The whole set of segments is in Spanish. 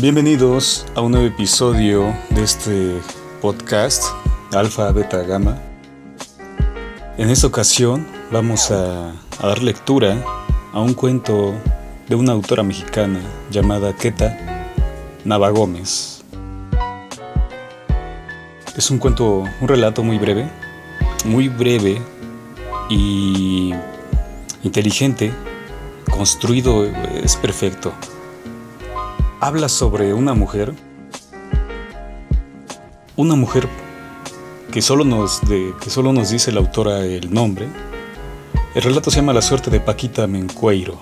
Bienvenidos a un nuevo episodio de este podcast Alfa Beta Gamma. En esta ocasión vamos a, dar lectura a un cuento de una autora mexicana llamada Keta Navagómez. Es un cuento, un relato muy breve, muy breve y inteligente, construido, es perfecto habla sobre una mujer, una mujer que solo nos, que solo nos dice la autora el nombre. El relato se llama La suerte de Paquita Mencueiro.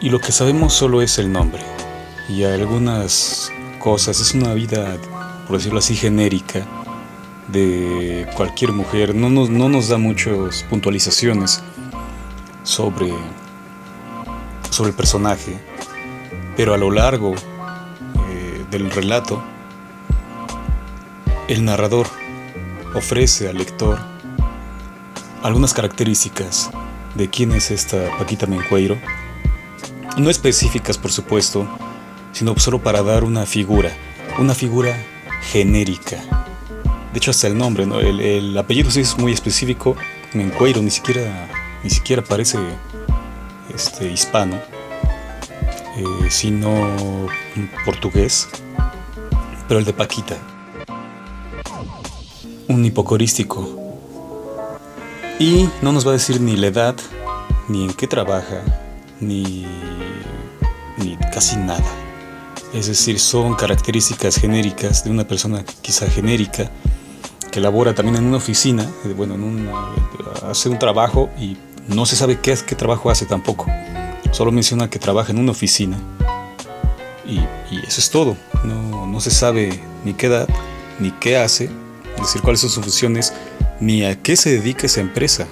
Y lo que sabemos solo es el nombre. Y algunas cosas, es una vida, por decirlo así, genérica de cualquier mujer. No nos, no nos da muchas puntualizaciones sobre, sobre el personaje pero a lo largo eh, del relato, el narrador ofrece al lector algunas características de quién es esta Paquita Mencueiro, no específicas por supuesto, sino solo para dar una figura, una figura genérica. De hecho hasta el nombre, el, apellido sí es muy específico, Mencueiro ni siquiera, ni siquiera parece este, hispano eh, sino portugués, pero el de Paquita. Un hipocorístico. Y no nos va a decir ni la edad, ni en qué trabaja, ni, ni casi nada. Es decir, son características genéricas de una persona quizá genérica que labora también en una oficina, eh, bueno, en un, hace un trabajo y no se sabe qué, qué trabajo hace tampoco. Solo menciona que trabaja en una oficina. Y, eso es todo. No, se sabe ni qué edad, ni qué hace, es decir, cuáles son sus funciones, ni a qué se dedica esa empresa.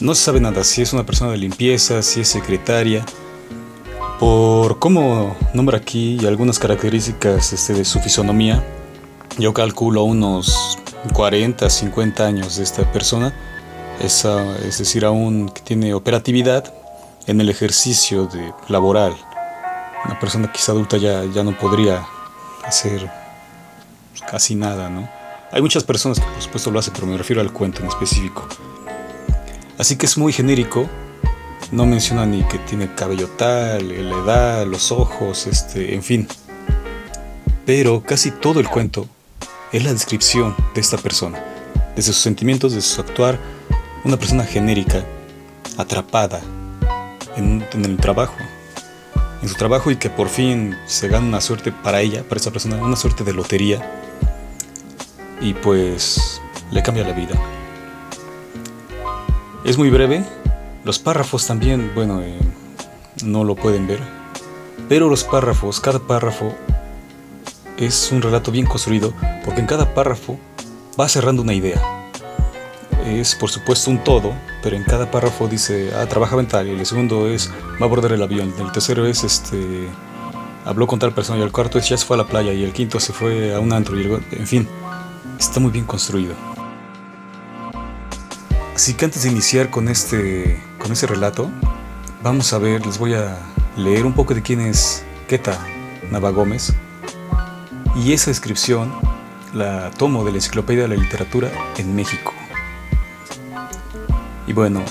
No se sabe nada si es una persona de limpieza, si es secretaria. Por cómo nombra aquí y algunas características este, de su fisonomía, yo calculo unos 40, 50 años de esta persona es, decir, aún que tiene operatividad en el ejercicio de laboral. Una persona quizá adulta ya, ya no podría hacer casi nada, ¿no? Hay muchas personas que por supuesto lo hacen, pero me refiero al cuento en específico. Así que es muy genérico, no menciona ni que tiene cabello tal, la edad, los ojos, este, en fin. Pero casi todo el cuento es la descripción de esta persona, desde sus sentimientos, de su actuar, una persona genérica, atrapada en, el trabajo, en su trabajo y que por fin se gana una suerte para ella, para esa persona, una suerte de lotería y pues le cambia la vida. Es muy breve, los párrafos también, bueno, eh, no lo pueden ver, pero los párrafos, cada párrafo es un relato bien construido porque en cada párrafo va cerrando una idea es por supuesto un todo, pero en cada párrafo dice, ah, trabaja en tal, y el segundo es, va a abordar el avión, el tercero es, este, habló con tal persona, y el cuarto es, ya se fue a la playa, y el quinto se fue a un antro, y en fin, está muy bien construido. Así que antes de iniciar con este, con ese relato, vamos a ver, les voy a leer un poco de quién es Keta Navagómez, y esa descripción la tomo de la Enciclopedia de la Literatura en México. Bueno,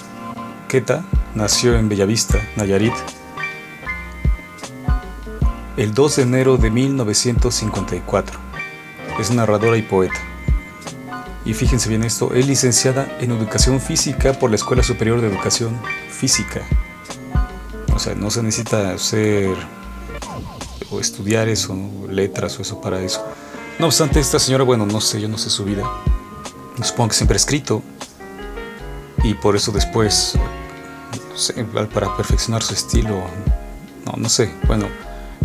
Keta nació en Bellavista, Nayarit, el 2 de enero de 1954. Es narradora y poeta. Y fíjense bien esto, es licenciada en Educación Física por la Escuela Superior de Educación Física. O sea, no se necesita ser o estudiar eso, letras o eso para eso. No obstante, esta señora, bueno, no sé, yo no sé su vida. Supongo que siempre ha escrito, y por eso después, para perfeccionar su estilo, no, no sé, bueno,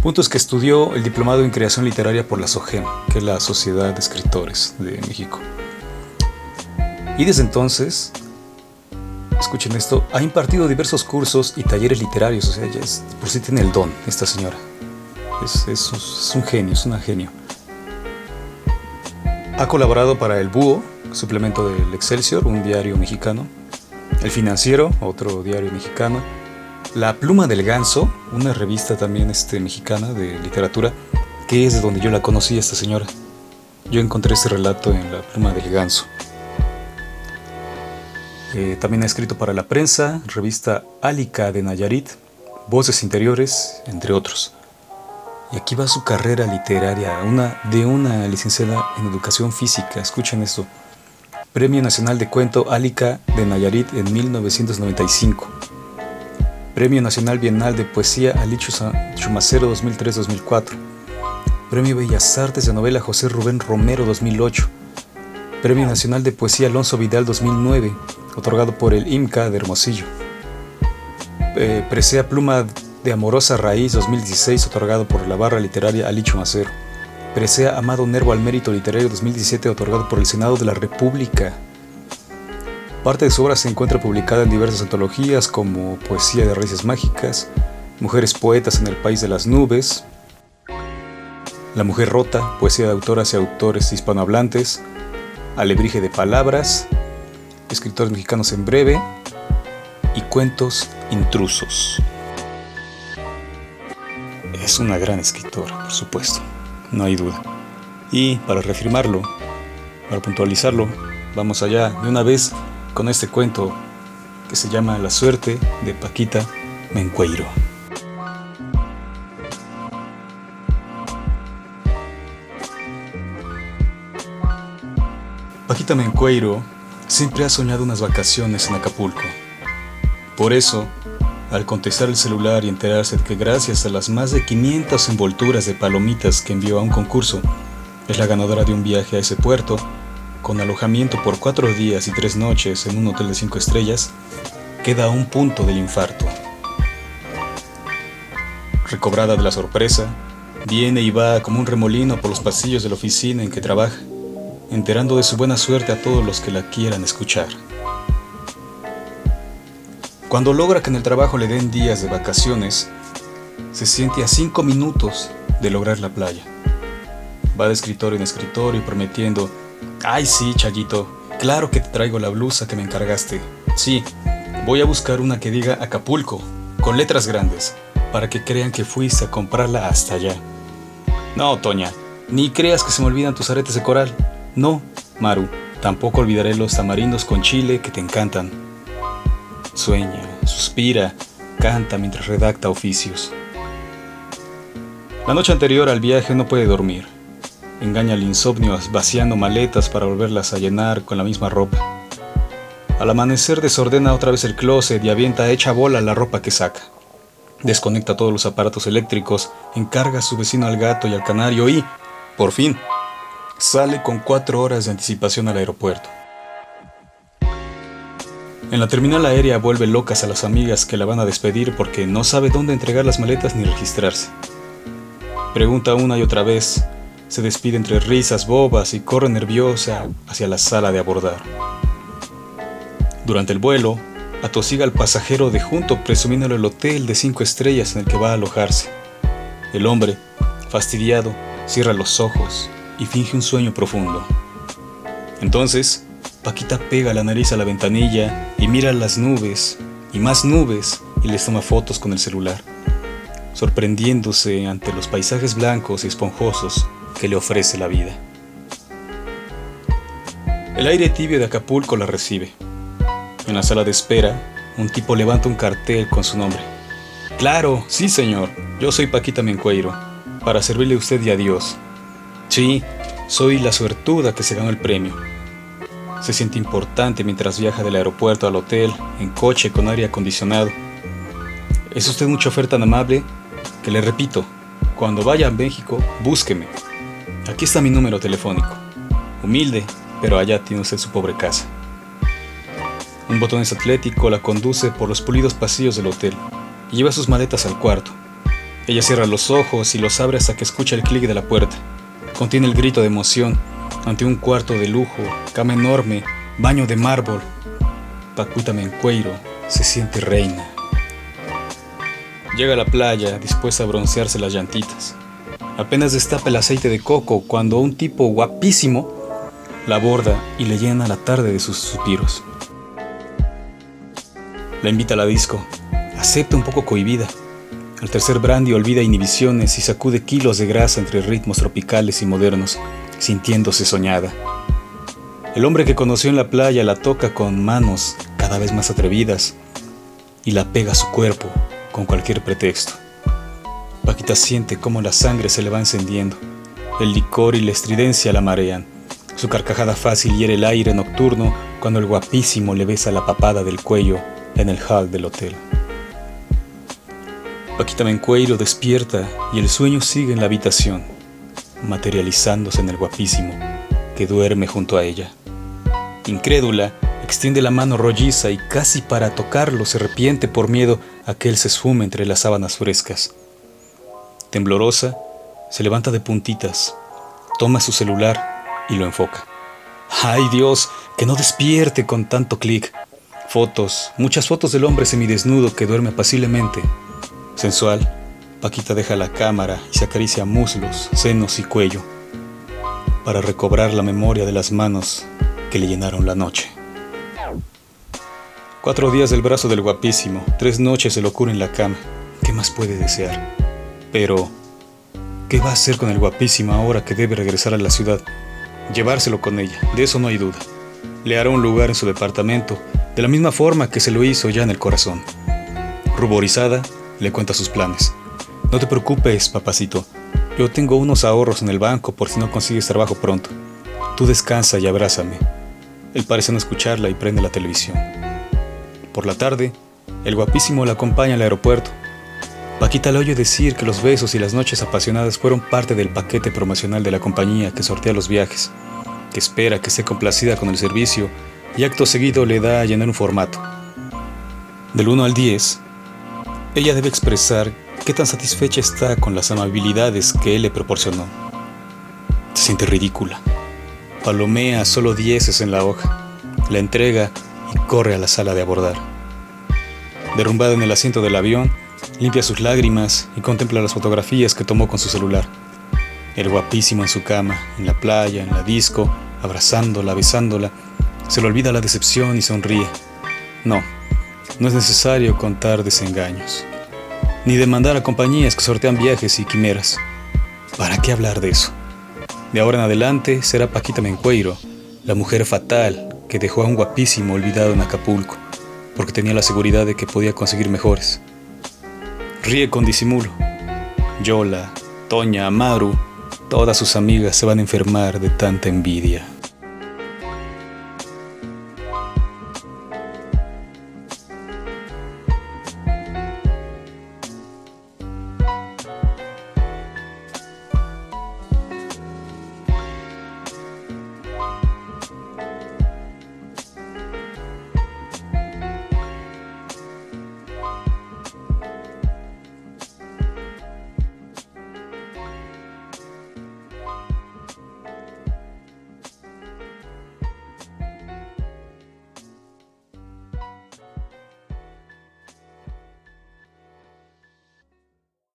punto es que estudió el diplomado en creación literaria por la SOGEM, que es la Sociedad de Escritores de México. Y desde entonces, escuchen esto, ha impartido diversos cursos y talleres literarios, o sea, ya es, por sí tiene el don esta señora. Es, es, es un genio, es una genio. Ha colaborado para El Búho, suplemento del Excelsior, un diario mexicano, El Financiero, otro diario mexicano, La Pluma del Ganso, una revista también este, mexicana de literatura, que es de donde yo la conocí, esta señora. Yo encontré este relato en La Pluma del Ganso. Eh, también ha escrito para la prensa, revista Álica de Nayarit, Voces Interiores, entre otros. Y aquí va su carrera literaria, una, de una licenciada en Educación Física. Escuchen esto. Premio Nacional de Cuento Álica de Nayarit en 1995. Premio Nacional Bienal de Poesía Alicho Chumacero 2003-2004. Premio Bellas Artes de Novela José Rubén Romero 2008. Premio Nacional de Poesía Alonso Vidal 2009, otorgado por el IMCA de Hermosillo. Eh, Presea Pluma de Amorosa Raíz 2016, otorgado por la barra literaria Alicho Macero. Presea Amado Nervo al Mérito Literario 2017, otorgado por el Senado de la República. Parte de su obra se encuentra publicada en diversas antologías como Poesía de Raíces Mágicas, Mujeres Poetas en el País de las Nubes, La Mujer Rota, Poesía de autoras y autores hispanohablantes, Alebrije de Palabras, Escritores Mexicanos en Breve y Cuentos Intrusos. Es una gran escritora, por supuesto no hay duda. Y para reafirmarlo, para puntualizarlo, vamos allá de una vez con este cuento que se llama La suerte de Paquita Mencueiro. Paquita Mencueiro siempre ha soñado unas vacaciones en Acapulco. Por eso, al contestar el celular y enterarse de que gracias a las más de 500 envolturas de palomitas que envió a un concurso, es la ganadora de un viaje a ese puerto, con alojamiento por cuatro días y tres noches en un hotel de cinco estrellas, queda a un punto del infarto. Recobrada de la sorpresa, viene y va como un remolino por los pasillos de la oficina en que trabaja, enterando de su buena suerte a todos los que la quieran escuchar. Cuando logra que en el trabajo le den días de vacaciones, se siente a cinco minutos de lograr la playa. Va de escritor en escritorio prometiendo, ay sí, Chayito, claro que te traigo la blusa que me encargaste. Sí, voy a buscar una que diga Acapulco, con letras grandes, para que crean que fuiste a comprarla hasta allá. No, Toña, ni creas que se me olvidan tus aretes de coral. No, Maru, tampoco olvidaré los tamarindos con chile que te encantan. Sueña, suspira, canta mientras redacta oficios. La noche anterior al viaje no puede dormir. Engaña al insomnio vaciando maletas para volverlas a llenar con la misma ropa. Al amanecer desordena otra vez el closet y avienta hecha bola la ropa que saca. Desconecta todos los aparatos eléctricos, encarga a su vecino al gato y al canario y, por fin, sale con cuatro horas de anticipación al aeropuerto. En la terminal aérea vuelve locas a las amigas que la van a despedir porque no sabe dónde entregar las maletas ni registrarse. Pregunta una y otra vez, se despide entre risas bobas y corre nerviosa hacia la sala de abordar. Durante el vuelo, atosiga al pasajero de junto presumiéndole el hotel de cinco estrellas en el que va a alojarse. El hombre, fastidiado, cierra los ojos y finge un sueño profundo. Entonces, Paquita pega la nariz a la ventanilla y mira las nubes y más nubes y les toma fotos con el celular, sorprendiéndose ante los paisajes blancos y esponjosos que le ofrece la vida. El aire tibio de Acapulco la recibe. En la sala de espera, un tipo levanta un cartel con su nombre. Claro, sí señor, yo soy Paquita Mencueiro, para servirle a usted y a Dios. Sí, soy la suertuda que se ganó el premio. Se siente importante mientras viaja del aeropuerto al hotel, en coche con aire acondicionado. Es usted un chofer tan amable que le repito, cuando vaya a México, búsqueme. Aquí está mi número telefónico. Humilde, pero allá tiene usted su pobre casa. Un botones atlético la conduce por los pulidos pasillos del hotel y lleva sus maletas al cuarto. Ella cierra los ojos y los abre hasta que escucha el clic de la puerta. Contiene el grito de emoción ante un cuarto de lujo, cama enorme, baño de mármol. Pacuita Mencueiro se siente reina. Llega a la playa dispuesta a broncearse las llantitas. Apenas destapa el aceite de coco cuando un tipo guapísimo la aborda y le llena la tarde de sus suspiros. La invita a la disco. Acepta un poco cohibida. Al tercer brandy olvida inhibiciones y sacude kilos de grasa entre ritmos tropicales y modernos, sintiéndose soñada. El hombre que conoció en la playa la toca con manos cada vez más atrevidas y la pega a su cuerpo con cualquier pretexto. Paquita siente cómo la sangre se le va encendiendo. El licor y la estridencia la marean. Su carcajada fácil hiere el aire nocturno cuando el guapísimo le besa la papada del cuello en el hall del hotel. Paquita Mencueiro despierta y el sueño sigue en la habitación, materializándose en el guapísimo que duerme junto a ella. Incrédula, extiende la mano rolliza y casi para tocarlo se arrepiente por miedo a que él se esfume entre las sábanas frescas. Temblorosa, se levanta de puntitas, toma su celular y lo enfoca. ¡Ay Dios! Que no despierte con tanto clic. Fotos, muchas fotos del hombre semidesnudo que duerme apaciblemente. Sensual, Paquita deja la cámara y se acaricia muslos, senos y cuello para recobrar la memoria de las manos que le llenaron la noche. Cuatro días del brazo del guapísimo, tres noches de locura en la cama. ¿Qué más puede desear? Pero, ¿qué va a hacer con el guapísimo ahora que debe regresar a la ciudad? Llevárselo con ella, de eso no hay duda. Le hará un lugar en su departamento, de la misma forma que se lo hizo ya en el corazón. Ruborizada, le cuenta sus planes. No te preocupes, papacito. Yo tengo unos ahorros en el banco por si no consigues trabajo pronto. Tú descansa y abrázame. Él parece no escucharla y prende la televisión. Por la tarde, el guapísimo la acompaña al aeropuerto. Paquita le oye decir que los besos y las noches apasionadas fueron parte del paquete promocional de la compañía que sortea los viajes, que espera que esté complacida con el servicio y acto seguido le da a llenar un formato. Del 1 al 10, ella debe expresar qué tan satisfecha está con las amabilidades que él le proporcionó. Se siente ridícula. Palomea solo dieces en la hoja, la entrega y corre a la sala de abordar. Derrumbada en el asiento del avión, limpia sus lágrimas y contempla las fotografías que tomó con su celular. El guapísimo en su cama, en la playa, en la disco, abrazándola, besándola, se le olvida la decepción y sonríe. No, no es necesario contar desengaños, ni demandar a compañías que sortean viajes y quimeras. ¿Para qué hablar de eso? De ahora en adelante será Paquita Mencueiro, la mujer fatal que dejó a un guapísimo olvidado en Acapulco, porque tenía la seguridad de que podía conseguir mejores. Ríe con disimulo. Yola, Toña, Amaru, todas sus amigas se van a enfermar de tanta envidia.